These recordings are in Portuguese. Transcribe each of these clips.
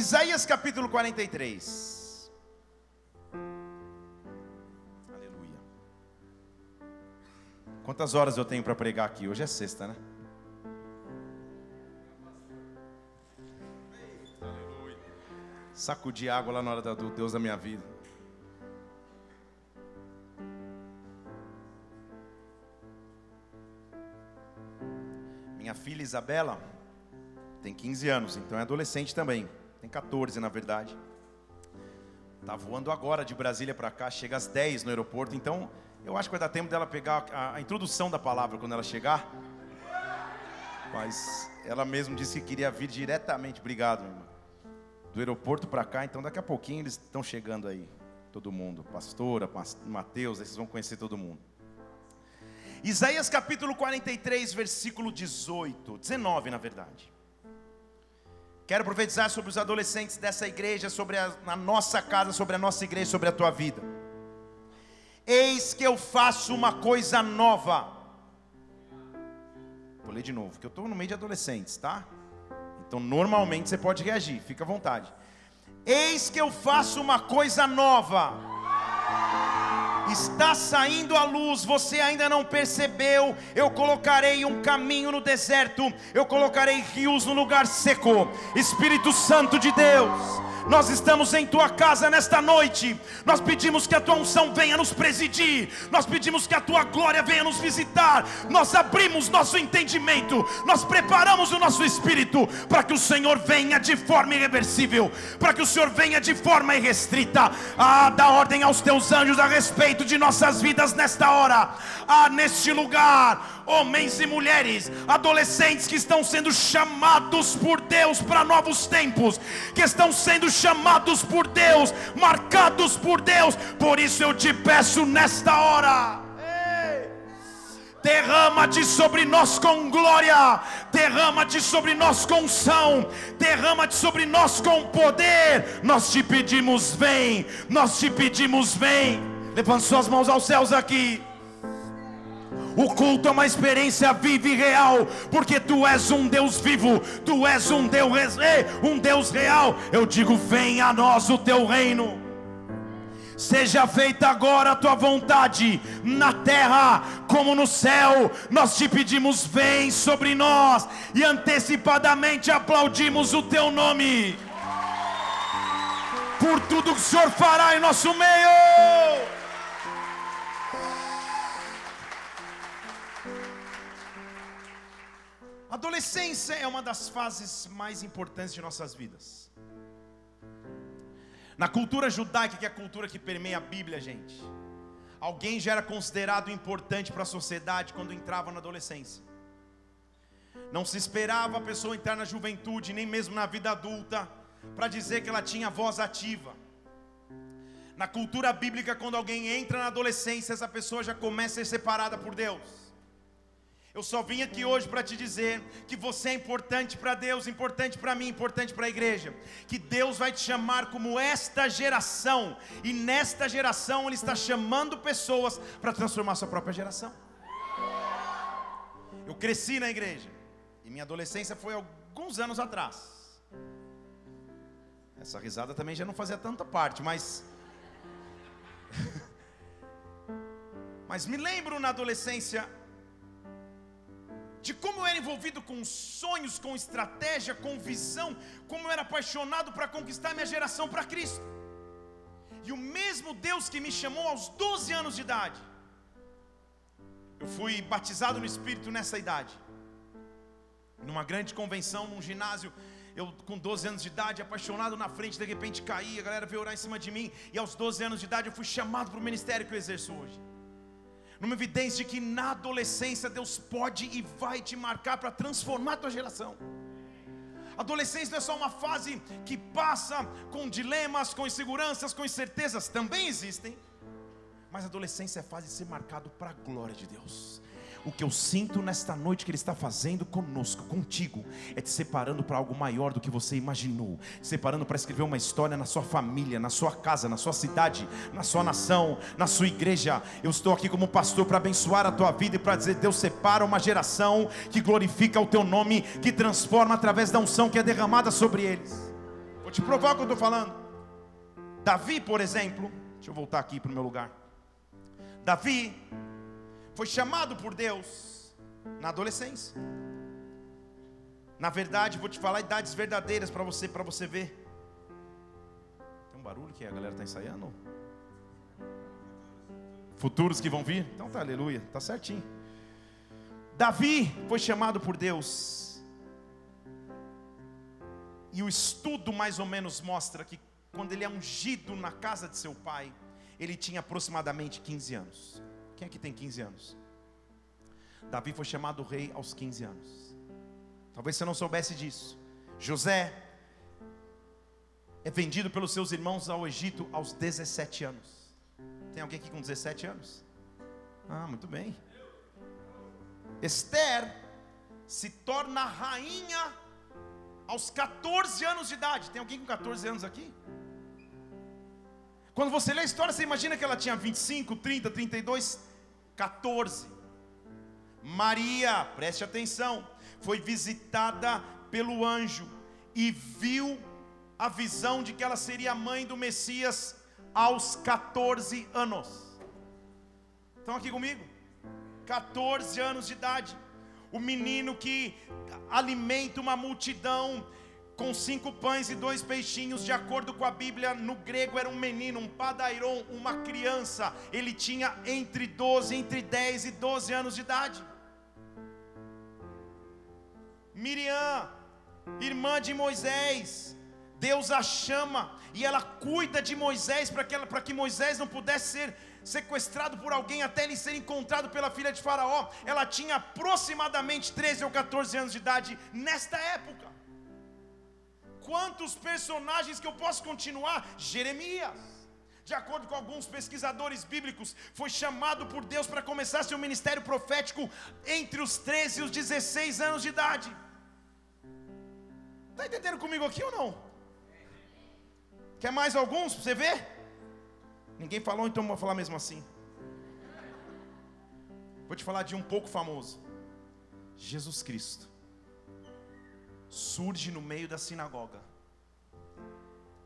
Isaías capítulo 43. Aleluia. Quantas horas eu tenho para pregar aqui? Hoje é sexta, né? Sacudir água lá na hora do Deus da minha vida. Minha filha Isabela tem 15 anos, então é adolescente também. Tem 14 na verdade. Tá voando agora de Brasília para cá, chega às 10 no aeroporto, então eu acho que vai dar tempo dela pegar a, a introdução da palavra quando ela chegar. Mas ela mesmo disse que queria vir diretamente, obrigado, irmã do aeroporto para cá, então daqui a pouquinho eles estão chegando aí, todo mundo, pastora, Mateus, aí vocês vão conhecer todo mundo. Isaías capítulo 43, versículo 18, 19 na verdade. Quero profetizar sobre os adolescentes dessa igreja, sobre a, a nossa casa, sobre a nossa igreja, sobre a tua vida. Eis que eu faço uma coisa nova. Vou ler de novo, que eu estou no meio de adolescentes, tá? Então, normalmente você pode reagir, fica à vontade. Eis que eu faço uma coisa nova. Está saindo a luz, você ainda não percebeu. Eu colocarei um caminho no deserto, eu colocarei rios no lugar seco. Espírito Santo de Deus, nós estamos em tua casa nesta noite. Nós pedimos que a tua unção venha nos presidir. Nós pedimos que a tua glória venha nos visitar. Nós abrimos nosso entendimento. Nós preparamos o nosso espírito para que o Senhor venha de forma irreversível, para que o Senhor venha de forma irrestrita. Ah, dá ordem aos teus anjos a respeito de nossas vidas nesta hora. Ah, neste lugar homens e mulheres, adolescentes que estão sendo chamados por Deus para novos tempos, que estão sendo chamados por Deus, marcados por Deus. Por isso eu te peço nesta hora. Derrama-te sobre nós com glória, derrama-te sobre nós com unção, derrama-te sobre nós com poder. Nós te pedimos, vem, nós te pedimos, vem. Levante suas mãos aos céus aqui. O culto é uma experiência viva e real, porque tu és um Deus vivo, tu és um Deus, um Deus real. Eu digo: venha a nós o teu reino. Seja feita agora a tua vontade, na terra como no céu. Nós te pedimos, vem sobre nós, e antecipadamente aplaudimos o teu nome, por tudo que o Senhor fará em nosso meio. Adolescência é uma das fases mais importantes de nossas vidas. Na cultura judaica, que é a cultura que permeia a Bíblia, gente, alguém já era considerado importante para a sociedade quando entrava na adolescência. Não se esperava a pessoa entrar na juventude, nem mesmo na vida adulta, para dizer que ela tinha voz ativa. Na cultura bíblica, quando alguém entra na adolescência, essa pessoa já começa a ser separada por Deus. Eu só vim aqui hoje para te dizer que você é importante para Deus, importante para mim, importante para a igreja. Que Deus vai te chamar como esta geração, e nesta geração Ele está chamando pessoas para transformar sua própria geração. Eu cresci na igreja, e minha adolescência foi alguns anos atrás. Essa risada também já não fazia tanta parte, mas. mas me lembro na adolescência de como eu era envolvido com sonhos, com estratégia, com visão, como eu era apaixonado para conquistar minha geração para Cristo. E o mesmo Deus que me chamou aos 12 anos de idade, eu fui batizado no Espírito nessa idade, numa grande convenção, num ginásio. Eu, com 12 anos de idade, apaixonado na frente, de repente caí, a galera veio orar em cima de mim, e aos 12 anos de idade eu fui chamado para o ministério que eu exerço hoje numa evidência de que na adolescência Deus pode e vai te marcar para transformar a tua geração. Adolescência não é só uma fase que passa com dilemas, com inseguranças, com incertezas, também existem. Mas adolescência é a fase de ser marcado para a glória de Deus. O que eu sinto nesta noite que Ele está fazendo conosco, contigo, é te separando para algo maior do que você imaginou, separando para escrever uma história na sua família, na sua casa, na sua cidade, na sua nação, na sua igreja. Eu estou aqui como pastor para abençoar a tua vida e para dizer: Deus separa uma geração que glorifica o teu nome, que transforma através da unção que é derramada sobre eles. Vou te provar o que eu estou falando. Davi, por exemplo, deixa eu voltar aqui para o meu lugar. Davi foi chamado por Deus na adolescência. Na verdade, vou te falar idades verdadeiras para você, para você ver. Tem um barulho que a galera está ensaiando? Futuros que vão vir? Então tá, aleluia, tá certinho. Davi foi chamado por Deus. E o estudo mais ou menos mostra que quando ele é ungido na casa de seu pai, ele tinha aproximadamente 15 anos. Quem aqui tem 15 anos? Davi foi chamado rei aos 15 anos. Talvez você não soubesse disso. José é vendido pelos seus irmãos ao Egito aos 17 anos. Tem alguém aqui com 17 anos? Ah, muito bem. Esther se torna rainha aos 14 anos de idade. Tem alguém com 14 anos aqui? Quando você lê a história, você imagina que ela tinha 25, 30, 32, 14. Maria, preste atenção, foi visitada pelo anjo e viu a visão de que ela seria mãe do Messias aos 14 anos. Estão aqui comigo? 14 anos de idade. O menino que alimenta uma multidão com cinco pães e dois peixinhos, de acordo com a Bíblia, no grego era um menino, um padairon, uma criança. Ele tinha entre 12, entre 10 e 12 anos de idade. Miriam, irmã de Moisés, Deus a chama e ela cuida de Moisés para que, que Moisés não pudesse ser sequestrado por alguém até ele ser encontrado pela filha de Faraó. Ela tinha aproximadamente 13 ou 14 anos de idade nesta época. Quantos personagens que eu posso continuar? Jeremias. De acordo com alguns pesquisadores bíblicos, foi chamado por Deus para começar seu ministério profético entre os 13 e os 16 anos de idade. Está entendendo comigo aqui ou não? Quer mais alguns para você ver? Ninguém falou, então vou falar mesmo assim. Vou te falar de um pouco famoso. Jesus Cristo surge no meio da sinagoga,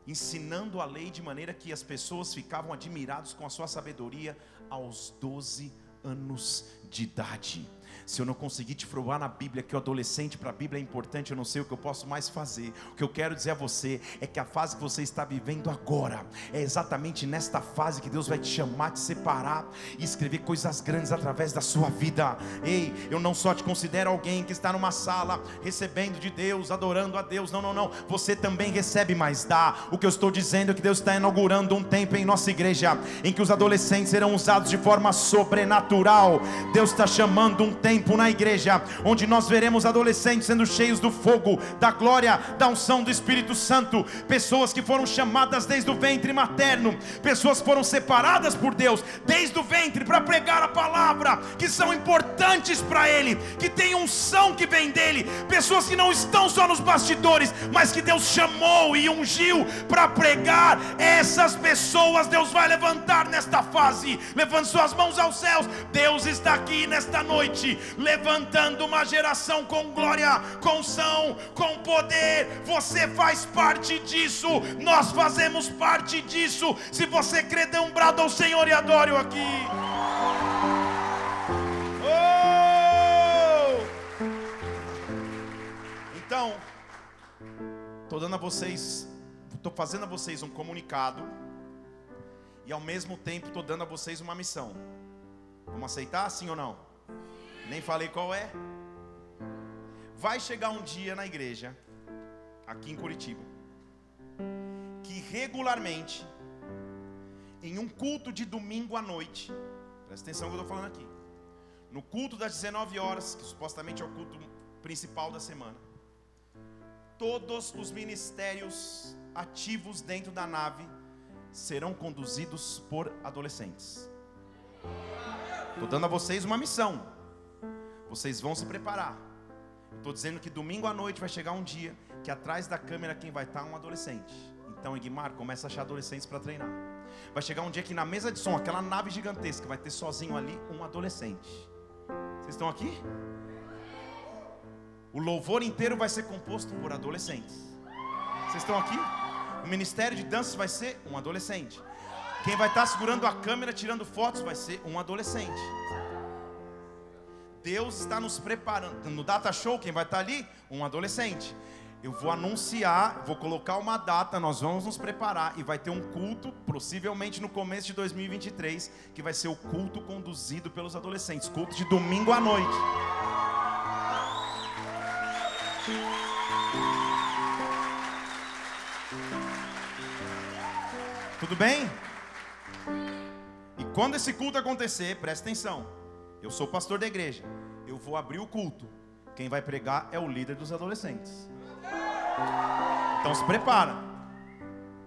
ensinando a lei de maneira que as pessoas ficavam admirados com a sua sabedoria aos 12 anos de idade. Se eu não conseguir te provar na Bíblia que o adolescente para a Bíblia é importante, eu não sei o que eu posso mais fazer. O que eu quero dizer a você é que a fase que você está vivendo agora é exatamente nesta fase que Deus vai te chamar, te separar e escrever coisas grandes através da sua vida. Ei, eu não só te considero alguém que está numa sala recebendo de Deus, adorando a Deus. Não, não, não. Você também recebe, mas dá. O que eu estou dizendo é que Deus está inaugurando um tempo em nossa igreja em que os adolescentes serão usados de forma sobrenatural. Deus está chamando um tempo na igreja, onde nós veremos adolescentes sendo cheios do fogo, da glória, da unção do Espírito Santo, pessoas que foram chamadas desde o ventre materno, pessoas que foram separadas por Deus desde o ventre para pregar a palavra, que são importantes para Ele, que têm unção que vem dele, pessoas que não estão só nos bastidores, mas que Deus chamou e ungiu para pregar. Essas pessoas Deus vai levantar nesta fase. Levante suas mãos aos céus. Deus está aqui nesta noite levantando uma geração com glória, com são, com poder. Você faz parte disso, nós fazemos parte disso. Se você crê, dê um brado ao Senhor e adore-o aqui. Oh! Então, estou dando a vocês, estou fazendo a vocês um comunicado e ao mesmo tempo estou dando a vocês uma missão. Vamos aceitar sim ou não? Nem falei qual é. Vai chegar um dia na igreja, aqui em Curitiba, que regularmente, em um culto de domingo à noite, presta atenção que eu estou falando aqui, no culto das 19 horas, que supostamente é o culto principal da semana, todos os ministérios ativos dentro da nave serão conduzidos por adolescentes. Estou dando a vocês uma missão. Vocês vão se preparar. Estou dizendo que domingo à noite vai chegar um dia que atrás da câmera quem vai estar é um adolescente. Então, Egmar, começa a achar adolescentes para treinar. Vai chegar um dia que na mesa de som, aquela nave gigantesca, vai ter sozinho ali um adolescente. Vocês estão aqui? O louvor inteiro vai ser composto por adolescentes. Vocês estão aqui? O ministério de danças vai ser um adolescente. Quem vai estar segurando a câmera, tirando fotos, vai ser um adolescente. Deus está nos preparando. No data show, quem vai estar ali? Um adolescente. Eu vou anunciar, vou colocar uma data, nós vamos nos preparar e vai ter um culto, possivelmente no começo de 2023, que vai ser o culto conduzido pelos adolescentes, culto de domingo à noite. Tudo bem? Quando esse culto acontecer, presta atenção. Eu sou pastor da igreja. Eu vou abrir o culto. Quem vai pregar é o líder dos adolescentes. Então se prepara.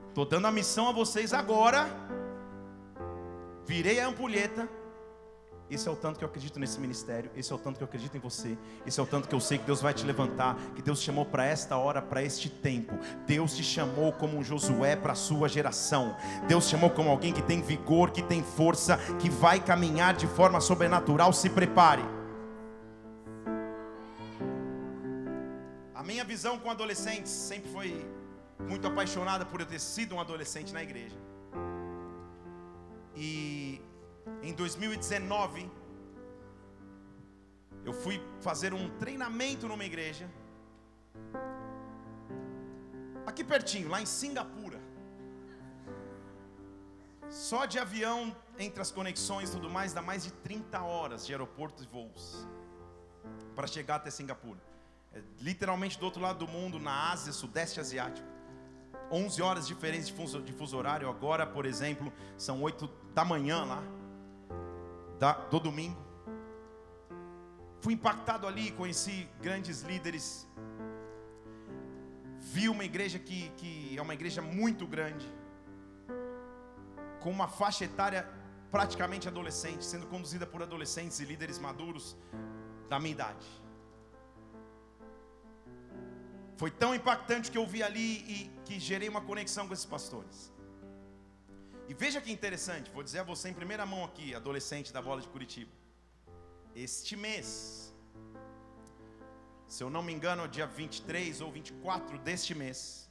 Estou dando a missão a vocês agora. Virei a ampulheta. Esse é o tanto que eu acredito nesse ministério. Esse é o tanto que eu acredito em você. Esse é o tanto que eu sei que Deus vai te levantar. Que Deus te chamou para esta hora, para este tempo. Deus te chamou como um Josué para a sua geração. Deus te chamou como alguém que tem vigor, que tem força, que vai caminhar de forma sobrenatural. Se prepare. A minha visão com adolescentes sempre foi muito apaixonada por eu ter sido um adolescente na igreja. E em 2019, eu fui fazer um treinamento numa igreja, aqui pertinho, lá em Singapura. Só de avião, entre as conexões e tudo mais, dá mais de 30 horas de aeroportos e voos para chegar até Singapura. É literalmente do outro lado do mundo, na Ásia, Sudeste Asiático. 11 horas diferentes de fuso, de fuso horário. Agora, por exemplo, são 8 da manhã lá da, do domingo. Fui impactado ali, conheci grandes líderes. Vi uma igreja que, que é uma igreja muito grande, com uma faixa etária praticamente adolescente, sendo conduzida por adolescentes e líderes maduros da minha idade. Foi tão impactante que eu vi ali e que gerei uma conexão com esses pastores. E veja que interessante, vou dizer a você em primeira mão aqui, adolescente da bola de Curitiba. Este mês, se eu não me engano, é dia 23 ou 24 deste mês,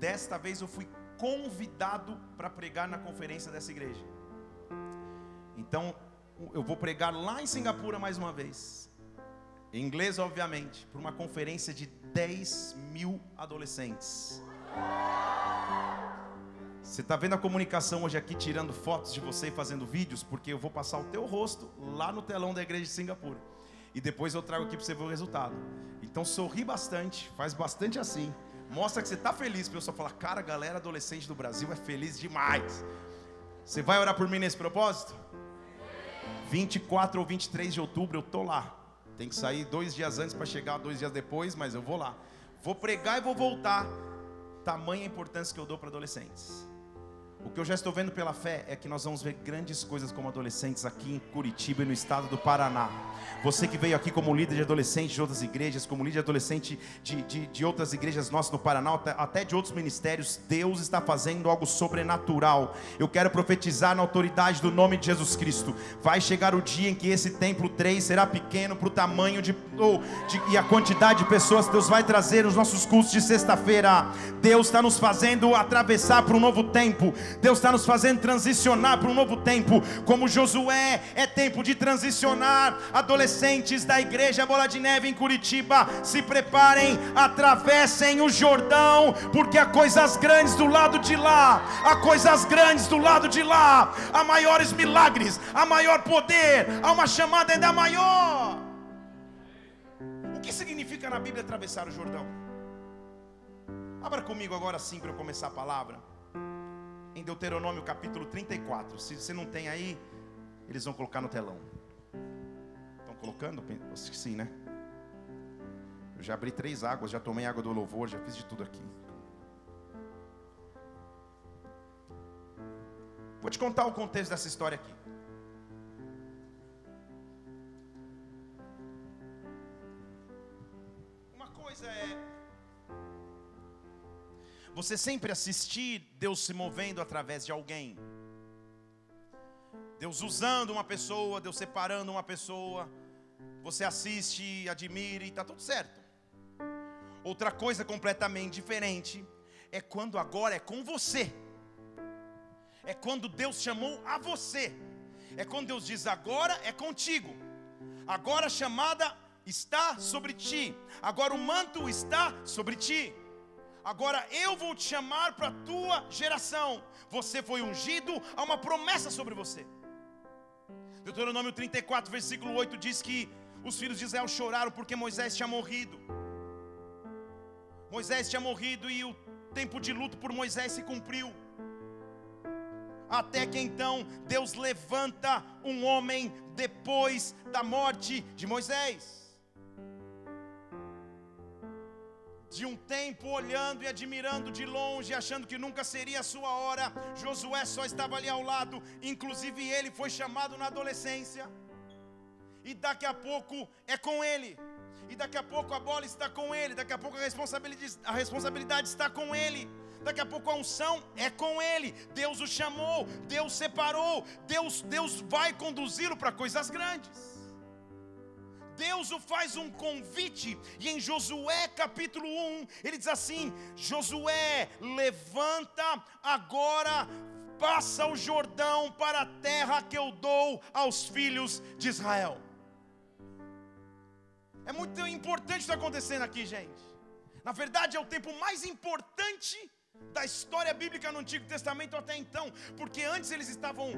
desta vez eu fui convidado para pregar na conferência dessa igreja. Então, eu vou pregar lá em Singapura mais uma vez, em inglês, obviamente, para uma conferência de 10 mil adolescentes. Você está vendo a comunicação hoje aqui tirando fotos de você e fazendo vídeos, porque eu vou passar o teu rosto lá no telão da igreja de Singapura. E depois eu trago aqui para você ver o resultado. Então sorri bastante, faz bastante assim. Mostra que você está feliz. Para eu só falar, cara, a galera adolescente do Brasil é feliz demais. Você vai orar por mim nesse propósito? 24 ou 23 de outubro eu tô lá. Tem que sair dois dias antes para chegar dois dias depois, mas eu vou lá. Vou pregar e vou voltar. Tamanha importância que eu dou para adolescentes. O que eu já estou vendo pela fé é que nós vamos ver grandes coisas como adolescentes aqui em Curitiba e no estado do Paraná. Você que veio aqui como líder de adolescente de outras igrejas, como líder de adolescente de, de, de outras igrejas nossas no Paraná, até, de outros ministérios, Deus está fazendo algo sobrenatural. Eu quero profetizar na autoridade do nome de Jesus Cristo. Vai chegar o dia em que esse templo 3 será pequeno para o tamanho de, oh, de, e a quantidade de pessoas que Deus vai trazer nos nossos cultos de sexta-feira. Deus está nos fazendo atravessar para um novo tempo. Deus está nos fazendo transicionar para um novo tempo. Como Josué, é tempo de transicionar. Adolescentes da igreja Bola de Neve em Curitiba, se preparem, atravessem o Jordão, porque há coisas grandes do lado de lá. Há coisas grandes do lado de lá. Há maiores milagres, há maior poder, há uma chamada ainda maior. O que significa na Bíblia atravessar o Jordão? Abra comigo agora sim para eu começar a palavra em Deuteronômio capítulo 34. Se você não tem aí, eles vão colocar no telão. Estão colocando? Sim, né? Eu já abri três águas, já tomei água do louvor, já fiz de tudo aqui. Vou te contar o contexto dessa história aqui. Uma coisa é você sempre assistir Deus se movendo através de alguém. Deus usando uma pessoa, Deus separando uma pessoa. Você assiste, admira e está tudo certo. Outra coisa completamente diferente é quando agora é com você. É quando Deus chamou a você. É quando Deus diz agora é contigo. Agora a chamada está sobre ti. Agora o manto está sobre ti. Agora eu vou te chamar para a tua geração. Você foi ungido, há uma promessa sobre você. Deuteronômio 34, versículo 8 diz que os filhos de Israel choraram porque Moisés tinha morrido. Moisés tinha morrido e o tempo de luto por Moisés se cumpriu. Até que então Deus levanta um homem depois da morte de Moisés. De um tempo olhando e admirando de longe, achando que nunca seria a sua hora. Josué só estava ali ao lado, inclusive ele foi chamado na adolescência. E daqui a pouco é com ele. E daqui a pouco a bola está com ele, daqui a pouco a responsabilidade, a responsabilidade está com ele. Daqui a pouco a unção é com ele. Deus o chamou, Deus separou, Deus Deus vai conduzi-lo para coisas grandes. Deus o faz um convite, e em Josué capítulo 1, ele diz assim: Josué, levanta agora, passa o Jordão para a terra que eu dou aos filhos de Israel. É muito importante o que está acontecendo aqui, gente. Na verdade, é o tempo mais importante da história bíblica no Antigo Testamento até então, porque antes eles estavam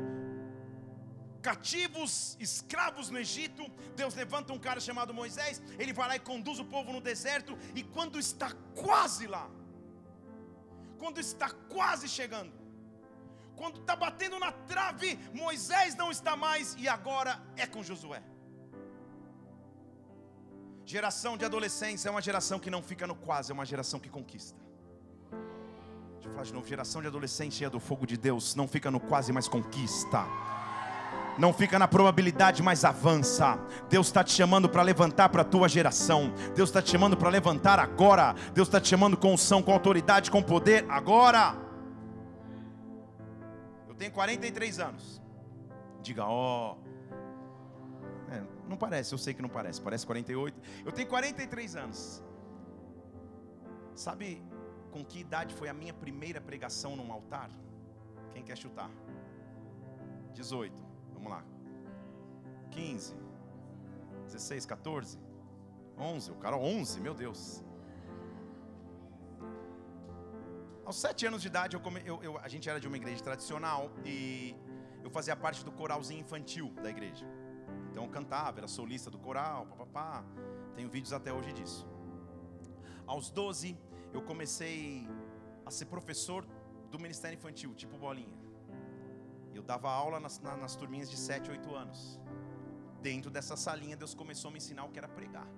cativos, escravos no Egito. Deus levanta um cara chamado Moisés, ele vai lá e conduz o povo no deserto, e quando está quase lá, quando está quase chegando, quando está batendo na trave, Moisés não está mais, e agora é com Josué. Geração de adolescência é uma geração que não fica no quase, é uma geração que conquista. Deixa eu falar de novo: geração de adolescente cheia do fogo de Deus, não fica no quase, mas conquista não fica na probabilidade, mas avança. Deus está te chamando para levantar para a tua geração. Deus está te chamando para levantar agora. Deus está te chamando com unção, com autoridade, com poder agora. Eu tenho 43 anos. Diga, ó. Oh. É, não parece, eu sei que não parece, parece 48. Eu tenho 43 anos. Sabe com que idade foi a minha primeira pregação num altar? Quem quer chutar? 18. Vamos lá. 15, 16, 14, 11. O cara, 11, meu Deus. Aos sete anos de idade, eu, come, eu, eu, a gente era de uma igreja tradicional e eu fazia parte do coralzinho infantil da igreja. Então eu cantava, era solista do coral, papapá. Tenho vídeos até hoje disso. Aos 12, eu comecei a ser professor do ministério infantil, tipo bolinha. Eu dava aula nas, nas turminhas de 7, 8 anos. Dentro dessa salinha, Deus começou a me ensinar o que era pregar.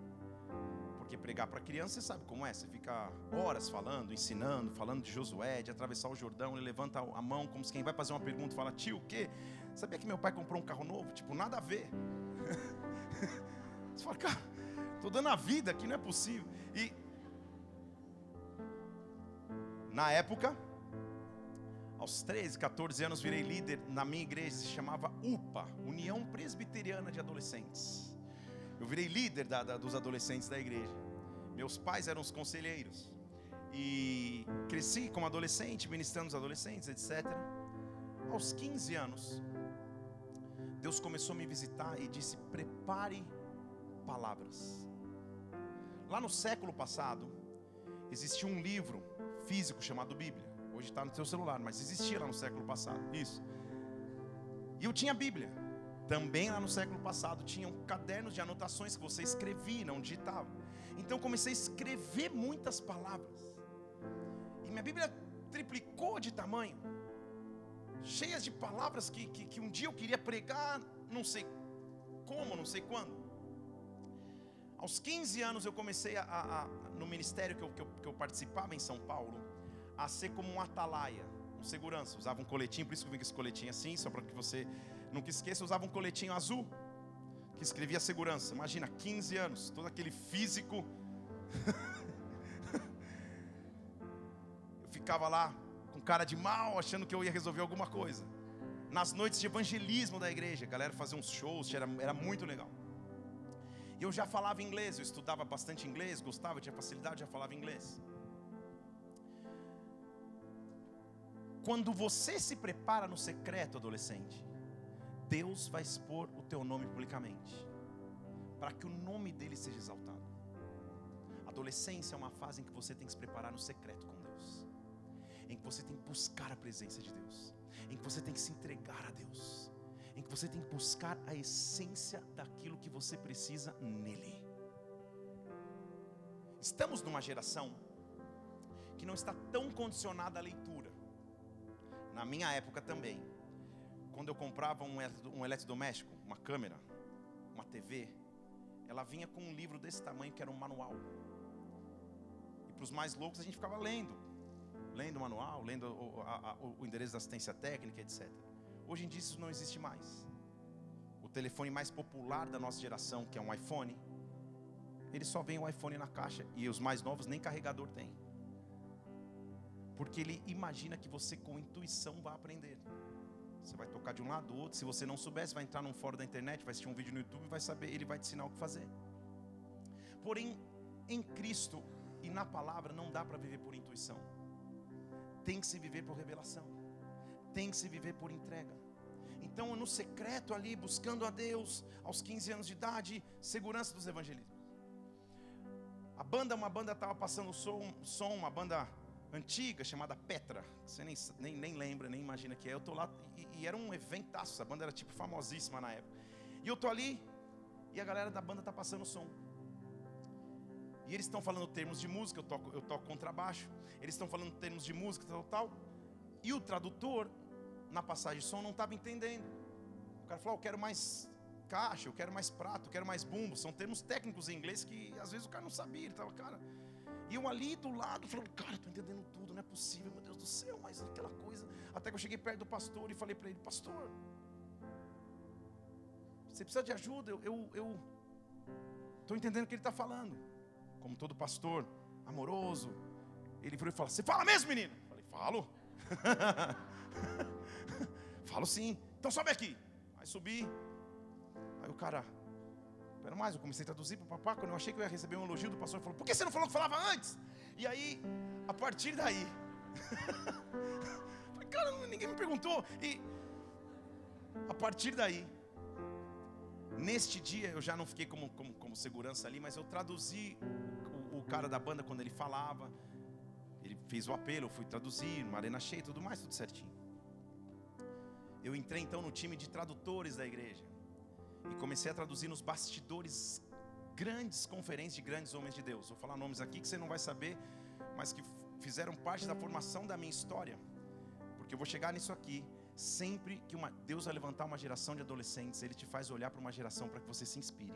Porque pregar para criança, você sabe como é? Você fica horas falando, ensinando, falando de Josué, de atravessar o Jordão. Ele levanta a mão como se quem vai fazer uma pergunta fala: Tio, o quê? Sabia que meu pai comprou um carro novo? Tipo, nada a ver. Você fala, cara, estou dando a vida aqui, não é possível. E na época, aos 13, 14 anos virei líder na minha igreja, se chamava UPA, União Presbiteriana de Adolescentes. Eu virei líder da, da, dos adolescentes da igreja. Meus pais eram os conselheiros. E cresci como adolescente, ministrando os adolescentes, etc. Aos 15 anos, Deus começou a me visitar e disse: prepare palavras. Lá no século passado, existia um livro físico chamado Bíblia. Hoje está no seu celular, mas existia lá no século passado. Isso. E eu tinha a Bíblia. Também lá no século passado tinham cadernos de anotações que você escrevia, não digitava. Então comecei a escrever muitas palavras. E minha Bíblia triplicou de tamanho. Cheias de palavras que, que, que um dia eu queria pregar, não sei como, não sei quando. Aos 15 anos eu comecei a, a, a no ministério que eu, que eu, que eu participava em São Paulo a ser como um atalaia, um segurança. Usava um coletinho, por isso que eu vim com esse coletinho assim, só para que você nunca esqueça. Usava um coletinho azul, que escrevia segurança. Imagina, 15 anos, todo aquele físico. eu ficava lá com cara de mal, achando que eu ia resolver alguma coisa. Nas noites de evangelismo da igreja, a galera fazia uns shows, era, era muito legal. E eu já falava inglês, eu estudava bastante inglês, gostava, tinha facilidade, já falava inglês. Quando você se prepara no secreto, adolescente, Deus vai expor o teu nome publicamente, para que o nome dele seja exaltado. Adolescência é uma fase em que você tem que se preparar no secreto com Deus, em que você tem que buscar a presença de Deus, em que você tem que se entregar a Deus, em que você tem que buscar a essência daquilo que você precisa nele. Estamos numa geração que não está tão condicionada à leitura. Na minha época também, quando eu comprava um, eletrodoméstico, uma câmera, uma TV, ela vinha com um livro desse tamanho que era um manual. E para os mais loucos a gente ficava lendo, lendo o manual, lendo o, a, a, o endereço da assistência técnica, etc. Hoje em dia isso não existe mais. O telefone mais popular da nossa geração, que é um iPhone, ele só vem o iPhone na caixa e os mais novos nem carregador tem. Porque ele imagina que você com intuição vai aprender. Você vai tocar de um lado do outro. Se você não soubesse, vai entrar num fórum da internet, vai assistir um vídeo no YouTube, vai saber, ele vai te ensinar o que fazer. Porém, em Cristo e na palavra não dá para viver por intuição. Tem que se viver por revelação. Tem que se viver por entrega. Então, no secreto ali, buscando a Deus, aos 15 anos de idade, segurança dos evangelismos. A banda, uma banda estava passando som, som, uma banda antiga chamada Petra. Você nem, nem, nem lembra, nem imagina que é. Eu tô lá e, e era um eventaço. A banda era tipo famosíssima na época. E eu tô ali e a galera da banda tá passando som. E eles estão falando termos de música, eu toco, eu toco contrabaixo. Eles estão falando termos de música, tal, tal. E o tradutor, na passagem de som, não estava entendendo. O cara falou: oh, Eu quero mais caixa, eu quero mais prato, eu quero mais bumbo. São termos técnicos em inglês que às vezes o cara não sabia. Ele estava, cara. E eu ali do lado, falando: Cara, estou entendendo tudo, não é possível, meu Deus do céu. Mas aquela coisa. Até que eu cheguei perto do pastor e falei para ele: Pastor, você precisa de ajuda? Eu estou eu, entendendo o que ele está falando como todo pastor amoroso, ele virou e falou: Você fala mesmo, menino? Eu falei: Falo. Falo sim. Então sobe aqui. Aí subi. Aí o cara, pera mais, eu comecei a traduzir para o papá. Quando eu achei que eu ia receber um elogio do pastor, ele falou: Por que você não falou que falava antes? E aí, a partir daí, cara, ninguém me perguntou. E a partir daí, Neste dia eu já não fiquei como, como, como segurança ali, mas eu traduzi o, o, cara da banda quando ele falava. Ele fez o apelo, eu fui traduzir, uma arena cheia, tudo mais, tudo certinho. Eu entrei então no time de tradutores da igreja e comecei a traduzir nos bastidores grandes conferências de grandes homens de Deus. Vou falar nomes aqui que você não vai saber, mas que fizeram parte da formação da minha história, porque eu vou chegar nisso aqui. Sempre que uma, Deus vai levantar uma geração de adolescentes, Ele te faz olhar para uma geração para que você se inspire.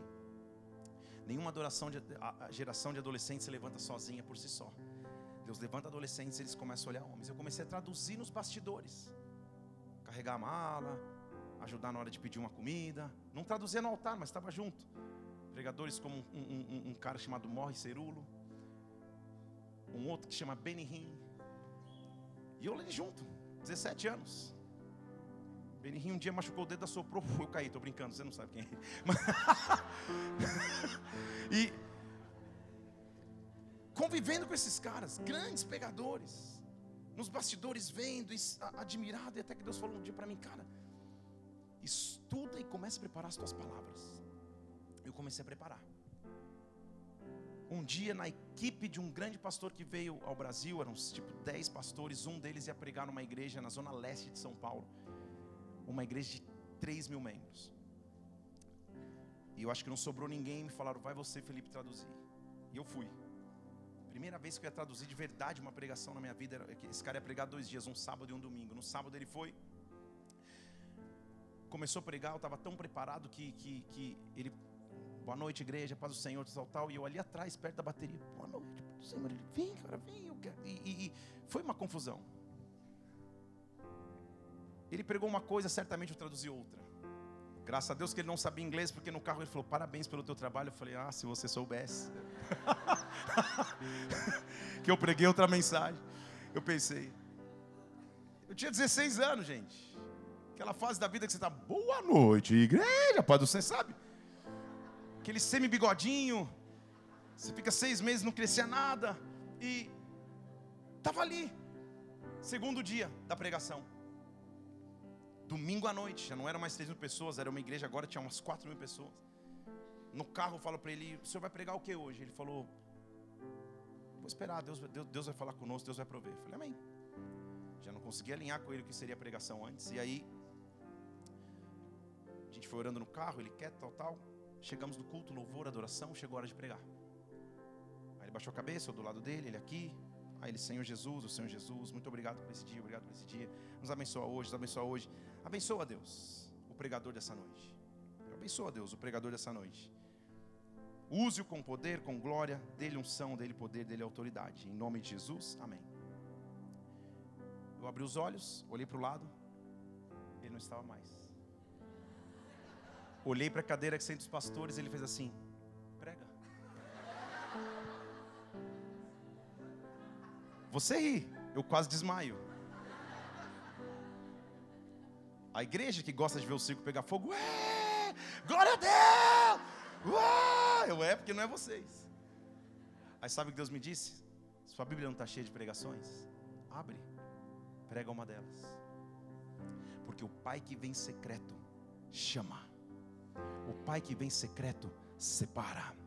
Nenhuma adoração de, a, a geração de adolescentes se levanta sozinha por si só. Deus levanta adolescentes, eles começam a olhar homens. Eu comecei a traduzir nos bastidores, carregar a mala, ajudar na hora de pedir uma comida. Não traduzia no altar, mas estava junto. Pregadores como um, um, um, cara chamado Morre Cerulo, um outro que chama Benny Hinn. E eu ali junto, 17 anos. Benihim um dia machucou o dedo, assoprou, eu caí, estou brincando, você não sabe quem é. e convivendo com esses caras, grandes pegadores, nos bastidores vendo, admirado, e até que Deus falou um dia para mim, cara, estuda e comece a preparar as tuas palavras. Eu comecei a preparar. Um dia, na equipe de um grande pastor que veio ao Brasil, eram tipo 10 pastores, um deles ia pregar numa igreja na zona leste de São Paulo uma igreja de 3 mil membros. E eu acho que não sobrou ninguém. Me falaram, vai você, Felipe, traduzir. E eu fui. Primeira vez que eu ia traduzir de verdade uma pregação na minha vida. Esse cara ia pregar dois dias, um sábado e um domingo. No sábado ele foi. Começou a pregar, eu estava tão preparado que, que, que ele. Boa noite, igreja, paz do Senhor, tal, tal. E eu ali atrás, perto da bateria. Boa noite, paz do Senhor. Ele, vem, cara, vem. Eu quero. E, e, e foi uma confusão. Ele pregou uma coisa, certamente eu traduzi outra. Graças a Deus que ele não sabia inglês, porque no carro ele falou: Parabéns pelo teu trabalho. Eu falei: Ah, se você soubesse. que eu preguei outra mensagem. Eu pensei. Eu tinha 16 anos, gente. Aquela fase da vida que você está, boa noite, igreja, Pai do Senhor, sabe? Aquele semi-bigodinho. Você fica seis meses, não crescia nada. E estava ali. Segundo dia da pregação. Domingo à noite, já não eram mais 3 mil pessoas, era uma igreja, agora tinha umas 4 mil pessoas. No carro eu falo para ele: O senhor vai pregar o que hoje? Ele falou: Vou esperar, Deus, Deus, Deus vai falar conosco, Deus vai prover. Eu falei: Amém. Já não consegui alinhar com ele o que seria a pregação antes. E aí, a gente foi orando no carro, ele quer, tal, tal. Chegamos no culto, louvor, adoração, chegou a hora de pregar. Aí ele baixou a cabeça, eu do lado dele, ele aqui. Aí ele, Senhor Jesus, o Senhor Jesus, muito obrigado por esse dia, obrigado por esse dia. Nos abençoa hoje, nos abençoa hoje. Abençoa, Deus, o pregador dessa noite. Abençoa, Deus, o pregador dessa noite. Use-o com poder, com glória, dele unção, dele poder, dele autoridade. Em nome de Jesus, amém. Eu abri os olhos, olhei para o lado, ele não estava mais. Olhei para a cadeira que senta os pastores, ele fez assim: prega. Você ri, eu quase desmaio. A igreja que gosta de ver o circo pegar fogo, é, glória a Deus! Ué! Eu é porque não é vocês. Aí sabe o que Deus me disse? Sua Bíblia não está cheia de pregações? Abre, prega uma delas. Porque o Pai que vem secreto chama. Pai que vem secreto separa.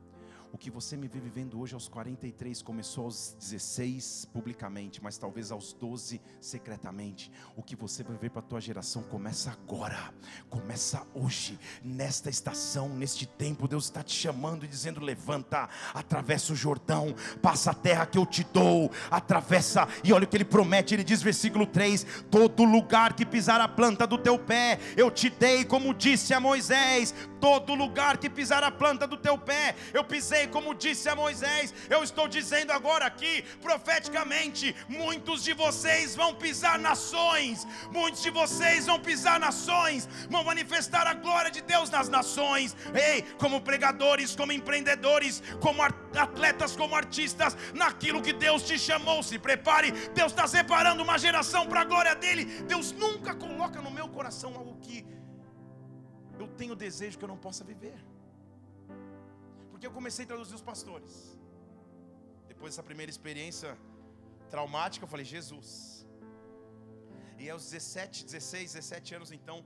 O que você me vê vivendo hoje aos 43 começou aos 16 publicamente, mas talvez aos 12 secretamente. O que você vai ver para a tua geração começa agora, começa hoje, nesta estação, neste tempo. Deus está te chamando e dizendo: levanta, atravessa o Jordão, passa a terra que eu te dou, atravessa. E olha o que ele promete, ele diz, versículo 3: todo lugar que pisar a planta do teu pé, eu te dei, como disse a Moisés, todo lugar que pisar a planta do teu pé, eu pisei como disse a Moisés, eu estou dizendo agora aqui, profeticamente: muitos de vocês vão pisar nações, muitos de vocês vão pisar nações, vão manifestar a glória de Deus nas nações, ei, como pregadores, como empreendedores, como atletas, como artistas, naquilo que Deus te chamou, se prepare, Deus está separando uma geração para a glória dEle, Deus nunca coloca no meu coração algo que eu tenho desejo que eu não possa viver porque eu comecei a traduzir os pastores. Depois dessa primeira experiência traumática, eu falei, Jesus. E aos 17, 16, 17 anos, então,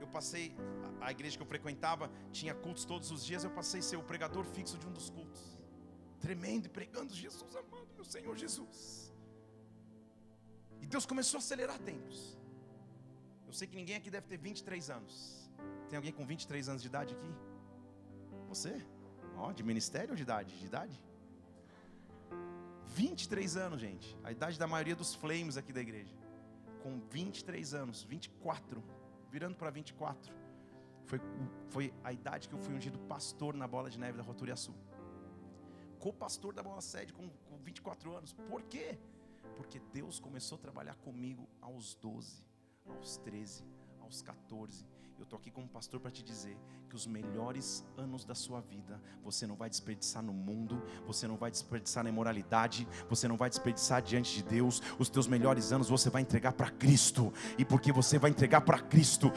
eu passei, a, igreja que eu frequentava tinha cultos todos os dias, eu passei a ser o pregador fixo de um dos cultos. Tremendo e pregando Jesus amado, meu Senhor Jesus. E Deus começou a acelerar tempos. Eu sei que ninguém aqui deve ter 23 anos. Tem alguém com 23 anos de idade aqui? Você? Ó, de ministério ou de idade? De idade? 23 anos, gente. A idade da maioria dos flames aqui da igreja. Com 23 anos, 24, virando para 24. Foi, foi a idade que eu fui ungido pastor na bola de neve da Roturiaçu. Co-pastor da bola sede com, com 24 anos. Por quê? Porque Deus começou a trabalhar comigo aos 12, aos 13, aos 14 eu estou aqui como pastor para te dizer que os melhores anos da sua vida você não vai desperdiçar no mundo, você não vai desperdiçar na imoralidade, você não vai desperdiçar diante de Deus. Os teus melhores anos você vai entregar para Cristo, e porque você vai entregar para Cristo,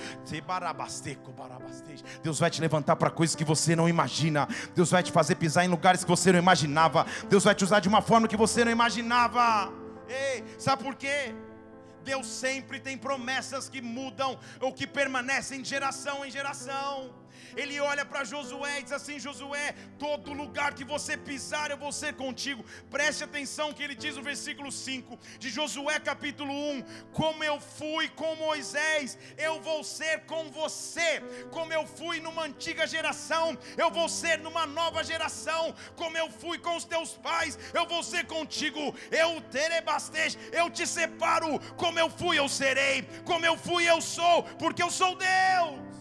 Deus vai te levantar para coisas que você não imagina, Deus vai te fazer pisar em lugares que você não imaginava, Deus vai te usar de uma forma que você não imaginava. Ei, sabe por quê? Deus sempre tem promessas que mudam ou que permanecem de geração em geração. Ele olha para Josué e diz assim: Josué, todo lugar que você pisar, eu vou ser contigo. Preste atenção que ele diz no versículo 5 de Josué, capítulo 1: Como eu fui com Moisés, eu vou ser com você. Como eu fui numa antiga geração, eu vou ser numa nova geração. Como eu fui com os teus pais, eu vou ser contigo. Eu terei bastante, eu te separo. Como eu fui, eu serei. Como eu fui, eu sou, porque eu sou Deus.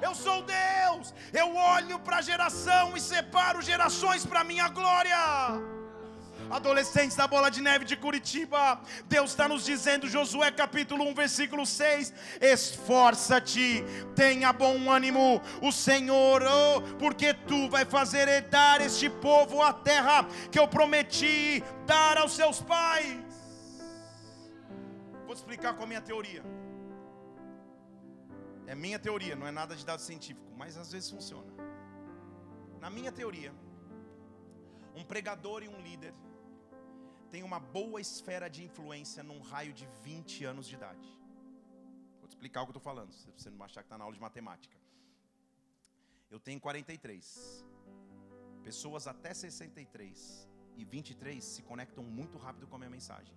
Eu sou Deus. Eu olho para a geração e separo gerações para minha glória. Adolescentes da bola de neve de Curitiba, Deus está nos dizendo, Josué capítulo 1, versículo 6: Esforça-te, tenha bom ânimo, o Senhor, oh, porque tu vai fazer herdar este povo a terra que eu prometi dar aos seus pais. Vou explicar com a minha teoria. É minha teoria, não é nada de dado científico, mas às vezes funciona. Na minha teoria, um pregador e um líder tem uma boa esfera de influência num raio de 20 anos de idade. Vou te explicar o que eu estou falando, se você não achar que está na aula de matemática. Eu tenho 43. Pessoas até 63 e 23 se conectam muito rápido com a minha mensagem.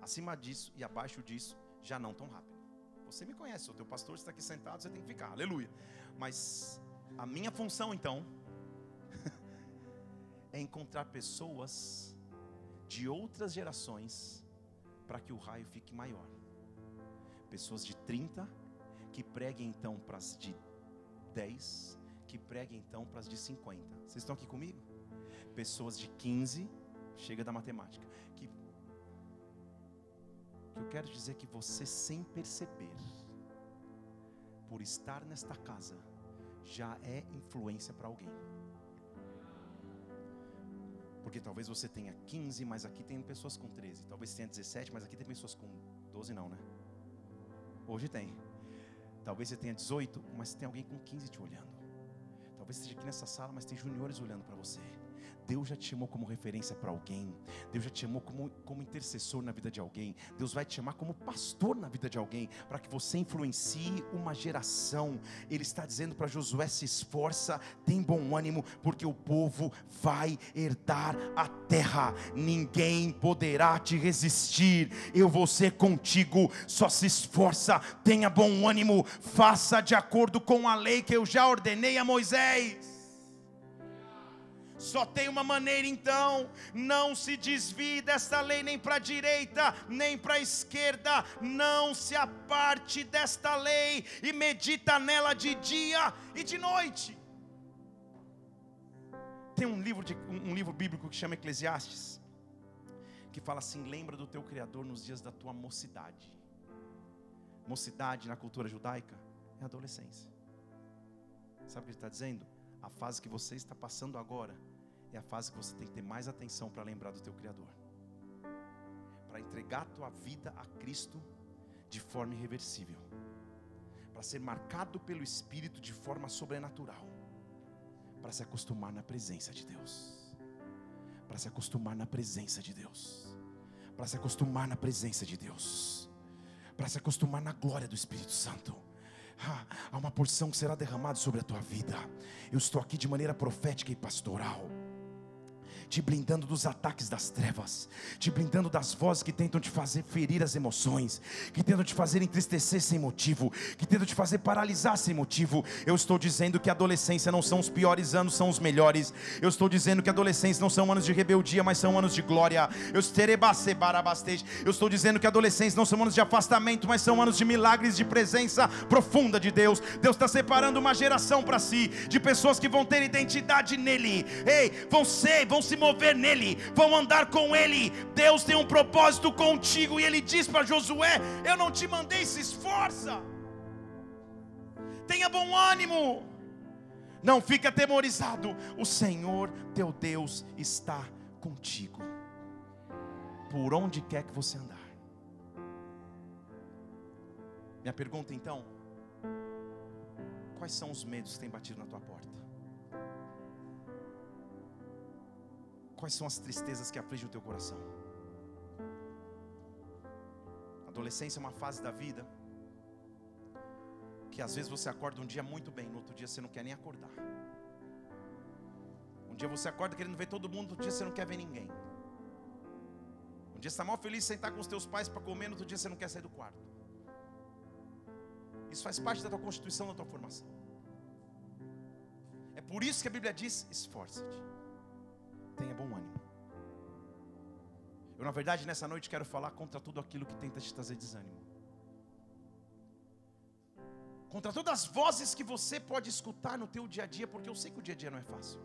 Acima disso e abaixo disso, já não tão rápido. Você me conhece, o teu pastor está aqui sentado, você tem que ficar, aleluia. Mas a minha função então é encontrar pessoas de outras gerações para que o raio fique maior. Pessoas de 30 que preguem então para as de 10, que preguem então para as de 50. Vocês estão aqui comigo? Pessoas de 15, chega da matemática. Que, que eu quero dizer que você, sem perceber, por estar nesta casa, já é influência para alguém. Porque talvez você tenha 15, mas aqui tem pessoas com 13. Talvez tenha 17, mas aqui tem pessoas com 12 não, né? Hoje tem. Talvez você tenha 18, mas tem alguém com 15 te olhando. Talvez esteja aqui nessa sala, mas tem juniores olhando para você. Deus já te chamou como referência para alguém. Deus já te chamou como, como intercessor na vida de alguém. Deus vai te chamar como pastor na vida de alguém, para que você influencie uma geração. Ele está dizendo para Josué: se esforça, tem bom ânimo, porque o povo vai herdar a terra. Ninguém poderá te resistir. Eu vou ser contigo. Só se esforça, tenha bom ânimo, faça de acordo com a lei que eu já ordenei a Moisés. Só tem uma maneira então, não se desvie desta lei nem para a direita, nem para a esquerda, não se aparte desta lei e medita nela de dia e de noite. Tem um livro, de, um livro bíblico que chama Eclesiastes, que fala assim: lembra do teu Criador nos dias da tua mocidade. Mocidade na cultura judaica é adolescência. Sabe o que ele está dizendo? A fase que você está passando agora é a fase que você tem que ter mais atenção para lembrar do teu Criador. Para entregar a tua vida a Cristo de forma irreversível. Para ser marcado pelo Espírito de forma sobrenatural. Para se acostumar na presença de Deus. Para se acostumar na presença de Deus. Para se acostumar na presença de Deus. Para se acostumar na glória do Espírito Santo há uma porção que será derramada sobre a tua vida. Eu estou aqui de maneira profética e pastoral te blindando dos ataques das trevas, te blindando das vozes que tentam te fazer ferir as emoções, que tentam te fazer entristecer sem motivo, que tentam te fazer paralisar sem motivo. Eu estou dizendo que adolescência não são os piores anos, são os melhores. Eu estou dizendo que adolescência não são anos de rebeldia, mas são anos de glória. Eu estou dizendo que adolescência não são anos de afastamento, mas são anos de milagres, de presença profunda de Deus. Deus está separando uma geração para si, de pessoas que vão ter identidade nele. Ei, vão ser, vão se mover nele, vão andar com ele. Deus tem um propósito contigo e ele diz para Josué: Eu não te mandei, se esforça. Tenha bom ânimo. Não fique atemorizado. O Senhor teu Deus está contigo. Por onde quer que você andar. Minha pergunta então: quais são os medos que têm batido na tua porta? Quais são as tristezas que afligem o teu coração? Adolescência é uma fase da vida que às vezes você acorda um dia muito bem, no outro dia você não quer nem acordar. Um dia você acorda querendo ver todo mundo, no outro dia você não quer ver ninguém. Um dia você está mal feliz sentar com os teus pais para comer, no outro dia você não quer sair do quarto. Isso faz parte da tua constituição, da tua formação. É por isso que a Bíblia diz: esforça-te tenha bom. Eu, na verdade, nessa noite quero falar contra tudo aquilo que tenta te trazer desânimo. Contra todas as vozes que você pode escutar no teu dia a dia, porque eu sei que o dia a dia não é fácil.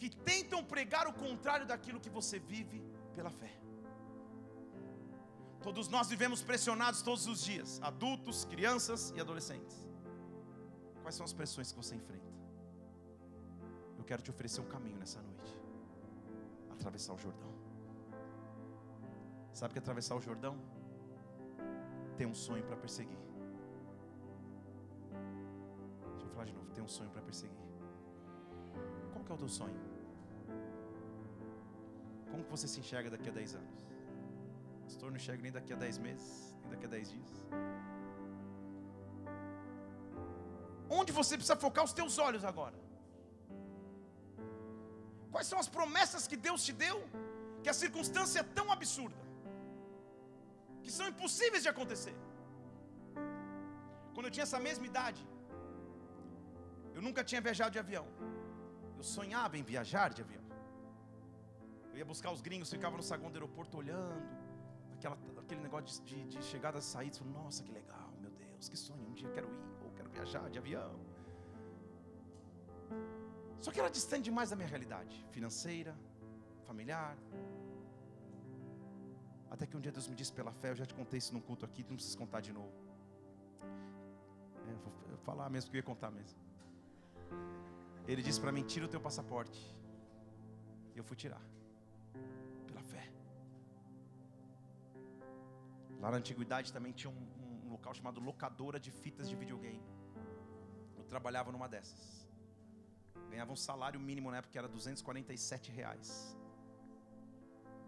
Que tentam pregar o contrário daquilo que você vive pela fé. Todos nós vivemos pressionados todos os dias, adultos, crianças e adolescentes. Quais são as pressões que você enfrenta? quero te oferecer um caminho nessa noite. Atravessar o Jordão. Sabe que atravessar o Jordão tem um sonho para perseguir. Deixa eu falar de novo, tem um sonho para perseguir. Qual que é o teu sonho? Como que você se enxerga daqui a 10 anos? Pastor, não enxerga nem daqui a 10 meses, nem daqui a 10 dias. Onde você precisa focar os teus olhos agora? Quais são as promessas que Deus te deu? Que a circunstância é tão absurda, que são impossíveis de acontecer. Quando eu tinha essa mesma idade, eu nunca tinha viajado de avião. Eu sonhava em viajar de avião. Eu ia buscar os gringos, ficava no saguão do aeroporto olhando, aquela, aquele negócio de, de, de chegadas e saídas. Falei, nossa, que legal, meu Deus, que sonho. Um dia eu quero ir, ou quero viajar de avião. Só que era distante demais da minha realidade financeira, familiar. Até que um dia Deus me disse pela fé, eu já te contei isso num culto aqui, não precisa contar de novo. É, vou falar mesmo que eu ia contar mesmo. Ele disse para mim: tira o teu passaporte. Eu fui tirar. Pela fé. Lá na antiguidade também tinha um, um local chamado locadora de fitas de videogame. Eu trabalhava numa dessas. Ganhava um salário mínimo na época que era 247 reais.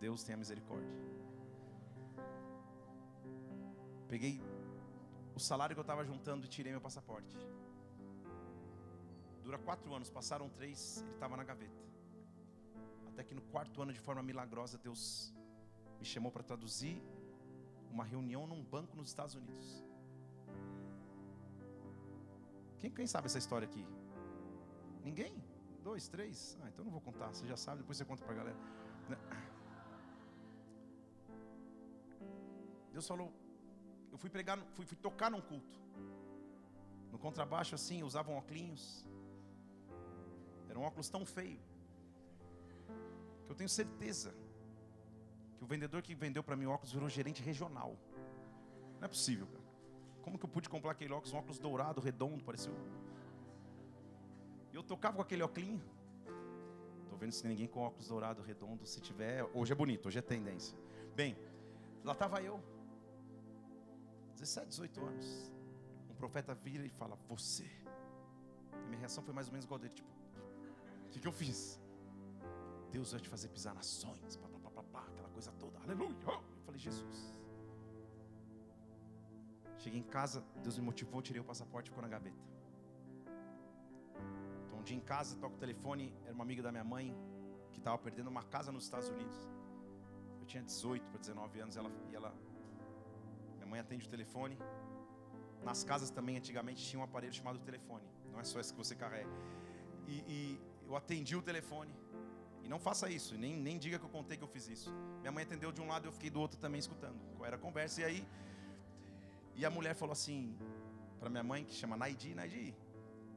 Deus tenha misericórdia. Peguei o salário que eu estava juntando e tirei meu passaporte. Dura quatro anos, passaram três, ele estava na gaveta. Até que no quarto ano, de forma milagrosa, Deus me chamou para traduzir uma reunião num banco nos Estados Unidos. Quem, quem sabe essa história aqui? Ninguém? Dois, três? Ah, então não vou contar. Você já sabe, depois você conta para a galera. Né? Deus falou. Eu fui pregar, fui, fui tocar num culto. No contrabaixo assim, usavam óculos. Era um óculos tão feio. Que eu tenho certeza que o vendedor que vendeu para mim óculos virou gerente regional. Não é possível, cara. Como que eu pude comprar aquele óculos, um óculos dourado, redondo, parecia e eu tocava com aquele óculos. Estou vendo se ninguém com óculos dourado, redondo. Se tiver, hoje é bonito, hoje é tendência. Bem, lá estava eu, 17, 18 anos. Um profeta vira e fala: Você. E minha reação foi mais ou menos igual dele: Tipo, o que, que eu fiz? Deus vai te fazer pisar nações, pá, pá, pá, pá, aquela coisa toda, aleluia. Eu falei: Jesus. Cheguei em casa, Deus me motivou, tirei o passaporte e ficou na gaveta. Um dia em casa, toco o telefone, era uma amiga da minha mãe que estava perdendo uma casa nos Estados Unidos. Eu tinha 18 para 19 anos, ela, e ela minha mãe atende o telefone. Nas casas também antigamente tinha um aparelho chamado telefone. Não é só esse que você carrega. E, e eu atendi o telefone. E não faça isso, nem, nem diga que eu contei que eu fiz isso. Minha mãe atendeu de um lado e eu fiquei do outro também escutando qual era a conversa. E aí, e a mulher falou assim para minha mãe, que chama Naidi, Naidi,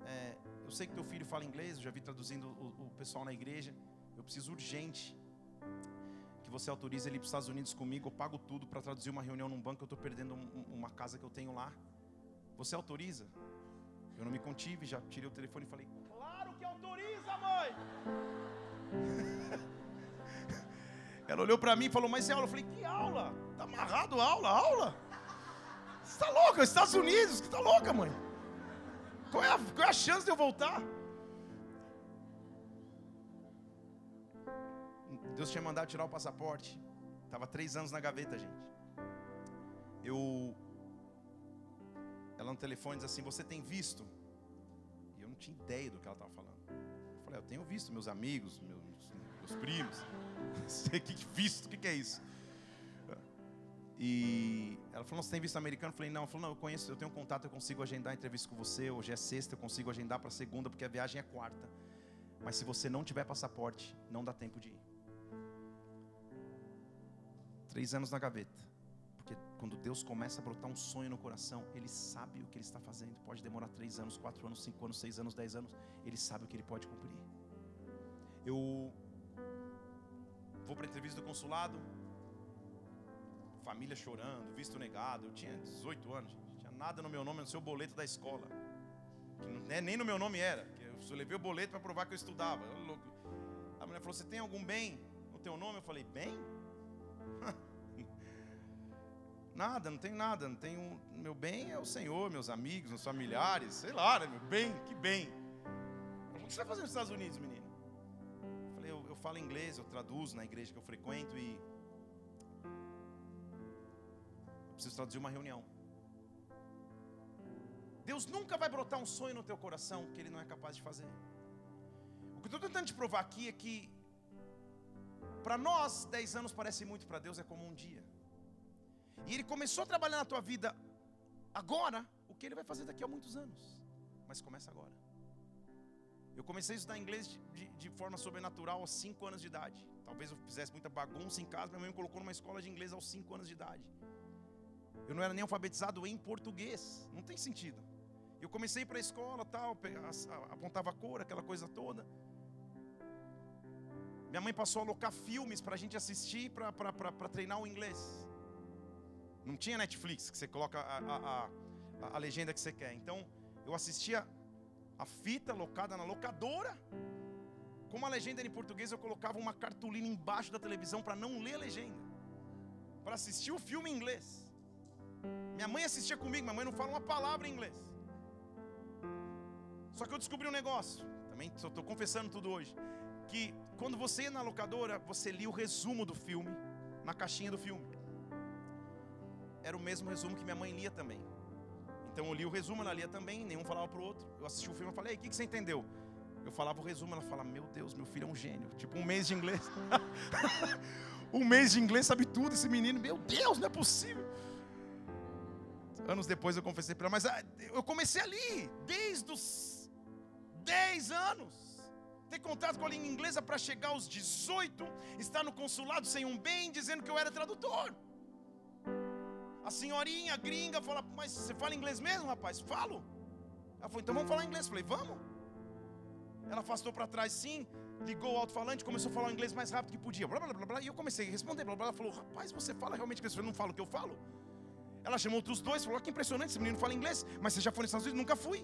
é, eu sei que teu filho fala inglês, eu já vi traduzindo o, o pessoal na igreja. Eu preciso urgente que você autorize ele para os Estados Unidos comigo. Eu pago tudo para traduzir uma reunião num banco. Eu estou perdendo um, uma casa que eu tenho lá. Você autoriza? Eu não me contive, já tirei o telefone e falei: Claro que autoriza, mãe! Ela olhou para mim e falou: Mas é aula? Eu falei: Que aula? Tá amarrado aula? Aula? Você está louca? Estados Unidos? Que está louca, mãe? Qual é, a, qual é a chance de eu voltar? Deus tinha mandado tirar o passaporte. Estava três anos na gaveta, gente. Eu. Ela no telefone diz assim: Você tem visto? E eu não tinha ideia do que ela estava falando. Eu falei: Eu tenho visto meus amigos, meus, meus primos. Sei que visto, o que, que é isso? E ela falou: Você tem visto americano? Eu falei: Não. Ela falou: Não, eu conheço, eu tenho um contato, eu consigo agendar entrevista com você. Hoje é sexta, eu consigo agendar para segunda, porque a viagem é quarta. Mas se você não tiver passaporte, não dá tempo de ir. Três anos na gaveta. Porque quando Deus começa a brotar um sonho no coração, Ele sabe o que Ele está fazendo. Pode demorar três anos, quatro anos, cinco anos, seis anos, dez anos. Ele sabe o que Ele pode cumprir. Eu vou para a entrevista do consulado família chorando, visto negado. Eu tinha 18 anos, não tinha nada no meu nome no seu boleto da escola. Que não, né, nem no meu nome era. Eu levei o boleto para provar que eu estudava. Eu, a mulher falou: Você tem algum bem no teu nome? Eu falei: Bem? nada, não tenho nada. Não tenho. Meu bem é o Senhor, meus amigos, meus familiares. Sei lá, né? Meu bem, que bem. O que você vai fazer nos Estados Unidos, menino? Eu falei: Eu, eu falo inglês, eu traduzo na igreja que eu frequento e preciso traduzir uma reunião. Deus nunca vai brotar um sonho no teu coração que Ele não é capaz de fazer. O que eu estou tentando te provar aqui é que, para nós, 10 anos parece muito, para Deus é como um dia. E Ele começou a trabalhar na tua vida agora, o que Ele vai fazer daqui a muitos anos. Mas começa agora. Eu comecei a estudar inglês de, de, de forma sobrenatural aos 5 anos de idade. Talvez eu fizesse muita bagunça em casa, minha mãe me colocou numa escola de inglês aos 5 anos de idade. Eu não era nem alfabetizado em português, não tem sentido. Eu comecei para a escola, tal, apontava a cor, aquela coisa toda. Minha mãe passou a alocar filmes para a gente assistir para treinar o inglês. Não tinha Netflix, que você coloca a, a, a, a legenda que você quer. Então, eu assistia a fita locada na locadora. Como a legenda em português, eu colocava uma cartolina embaixo da televisão para não ler a legenda. Para assistir o filme em inglês. Minha mãe assistia comigo, minha mãe não fala uma palavra em inglês. Só que eu descobri um negócio, também estou confessando tudo hoje, que quando você ia na locadora, você lia o resumo do filme na caixinha do filme. Era o mesmo resumo que minha mãe lia também. Então eu li o resumo, ela lia também, nenhum falava para o outro. Eu assisti o filme e falei, o que, que você entendeu? Eu falava o resumo, ela fala, meu Deus, meu filho é um gênio. Tipo, um mês de inglês. um mês de inglês sabe tudo esse menino. Meu Deus, não é possível. Anos depois eu confessei para ela, mas ah, eu comecei ali, desde os 10 anos. Ter contato com a língua inglesa para chegar aos 18, estar no consulado sem um bem, dizendo que eu era tradutor. A senhorinha gringa fala: Mas você fala inglês mesmo, rapaz? Falo. Ela falou: Então vamos falar inglês. Eu falei: Vamos. Ela afastou para trás sim, ligou o alto-falante, começou a falar o inglês mais rápido que podia. Blá, blá, blá, blá, e eu comecei a responder. Blá, blá, ela falou: Rapaz, você fala realmente inglês? Eu falei: Não falo o que eu falo. Ela chamou outros dois, falou: Que impressionante, esse menino fala inglês. Mas você já foi nos Estados Unidos? Nunca fui.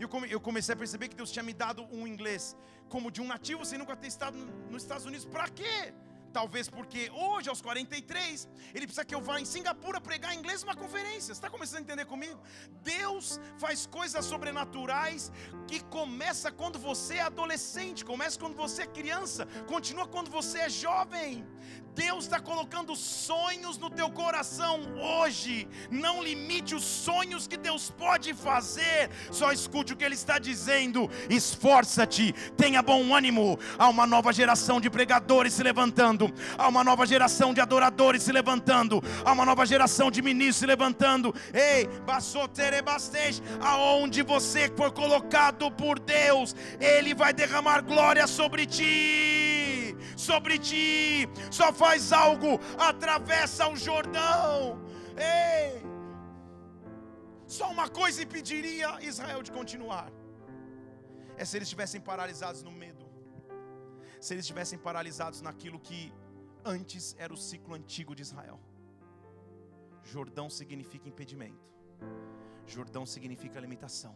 E eu comecei a perceber que Deus tinha me dado um inglês como de um nativo sem nunca ter estado nos Estados Unidos. Para quê? Talvez porque hoje, aos 43, ele precisa que eu vá em Singapura pregar inglês numa conferência. Você está começando a entender comigo? Deus faz coisas sobrenaturais que começa quando você é adolescente, começa quando você é criança, continua quando você é jovem. Deus está colocando sonhos no teu coração hoje. Não limite os sonhos que Deus pode fazer. Só escute o que Ele está dizendo. Esforça-te, tenha bom ânimo. Há uma nova geração de pregadores se levantando. Há uma nova geração de adoradores se levantando. Há uma nova geração de ministros se levantando. Ei, bassoterebastej, aonde você for colocado por Deus, Ele vai derramar glória sobre ti. Sobre ti. Só faz algo, atravessa o Jordão. Ei! Só uma coisa impediria Israel de continuar: é se eles estivessem paralisados no medo, se eles estivessem paralisados naquilo que antes era o ciclo antigo de Israel. Jordão significa impedimento, Jordão significa limitação,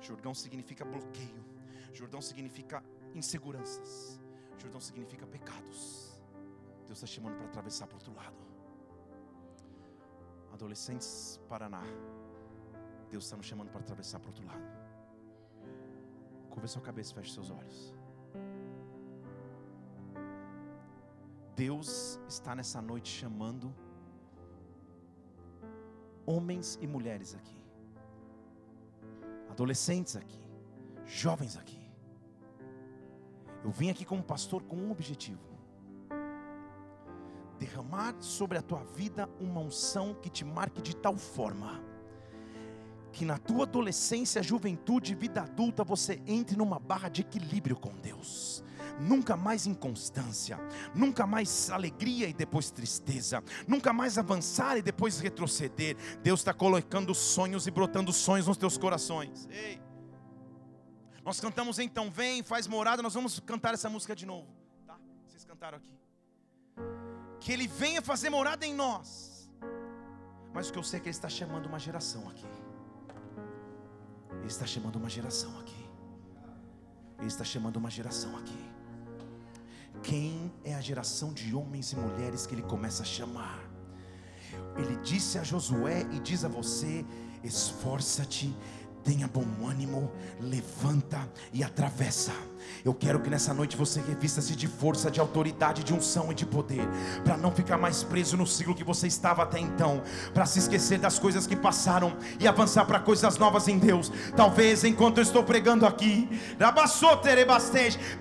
Jordão significa bloqueio, Jordão significa inseguranças, Jordão significa pecados. Deus está chamando para atravessar para o outro lado. Adolescentes, Paraná. Deus está nos chamando para atravessar para o outro lado. Curva sua cabeça, feche seus olhos. Deus está nessa noite chamando homens e mulheres aqui, adolescentes aqui, jovens aqui. Eu vim aqui como pastor com um objetivo: derramar sobre a tua vida uma unção que te marque de tal forma que na tua adolescência, juventude, vida adulta você entre numa barra de equilíbrio com Deus. Nunca mais inconstância, nunca mais alegria e depois tristeza, nunca mais avançar e depois retroceder. Deus está colocando sonhos e brotando sonhos nos teus corações. Ei. Nós cantamos então, vem, faz morada. Nós vamos cantar essa música de novo, tá? Vocês cantaram aqui que Ele venha fazer morada em nós. Mas o que eu sei é que Ele está chamando uma geração aqui. Ele está chamando uma geração aqui. Ele está chamando uma geração aqui. Quem é a geração de homens e mulheres que Ele começa a chamar? Ele disse a Josué e diz a você: esforça-te Tenha bom ânimo, levanta e atravessa. Eu quero que nessa noite você revista-se de força, de autoridade, de unção e de poder, para não ficar mais preso no ciclo que você estava até então, para se esquecer das coisas que passaram e avançar para coisas novas em Deus. Talvez enquanto eu estou pregando aqui,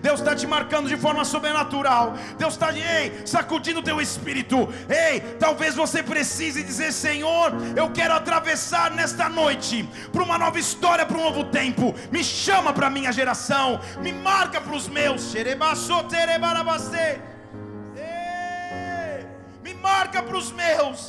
Deus está te marcando de forma sobrenatural. Deus está, sacudindo o teu espírito. Ei, talvez você precise dizer: Senhor, eu quero atravessar nesta noite para uma nova história, para um novo tempo. Me chama para minha geração, me marca para os meus. Marca para os meus.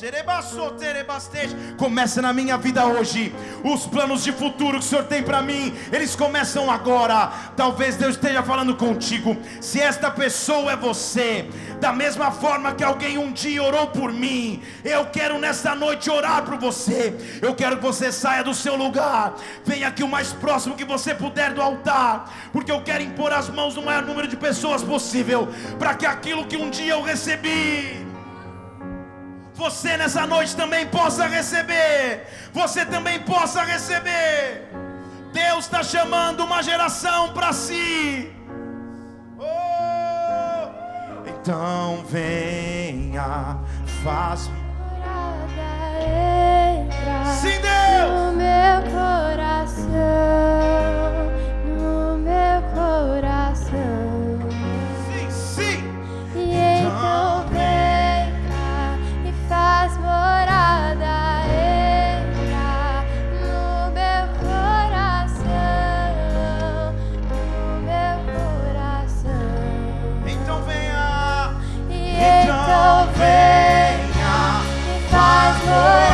Começa na minha vida hoje. Os planos de futuro que o Senhor tem para mim, eles começam agora. Talvez Deus esteja falando contigo. Se esta pessoa é você, da mesma forma que alguém um dia orou por mim, eu quero nessa noite orar por você. Eu quero que você saia do seu lugar, venha aqui o mais próximo que você puder do altar, porque eu quero impor as mãos no maior número de pessoas possível, para que aquilo que um dia eu recebi, você nessa noite também possa receber. Você também possa receber. Deus está chamando uma geração para si. Então venha, faz morada, entra Sim, Deus. no meu coração, então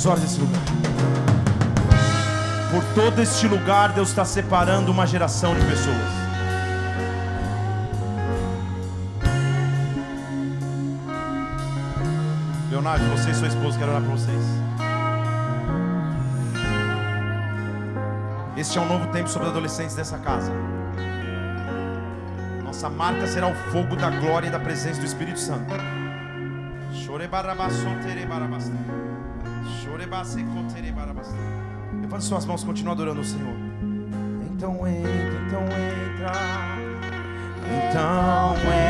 seus olhos nesse lugar. Por todo este lugar, Deus está separando uma geração de pessoas. Leonardo, você e sua esposa, quero orar para vocês. Este é um novo tempo sobre os adolescentes dessa casa. Nossa marca será o fogo da glória e da presença do Espírito Santo. Chore barabasson, tere barabasson. Levante suas mãos, continua adorando o Senhor. Então entra, então entra. Então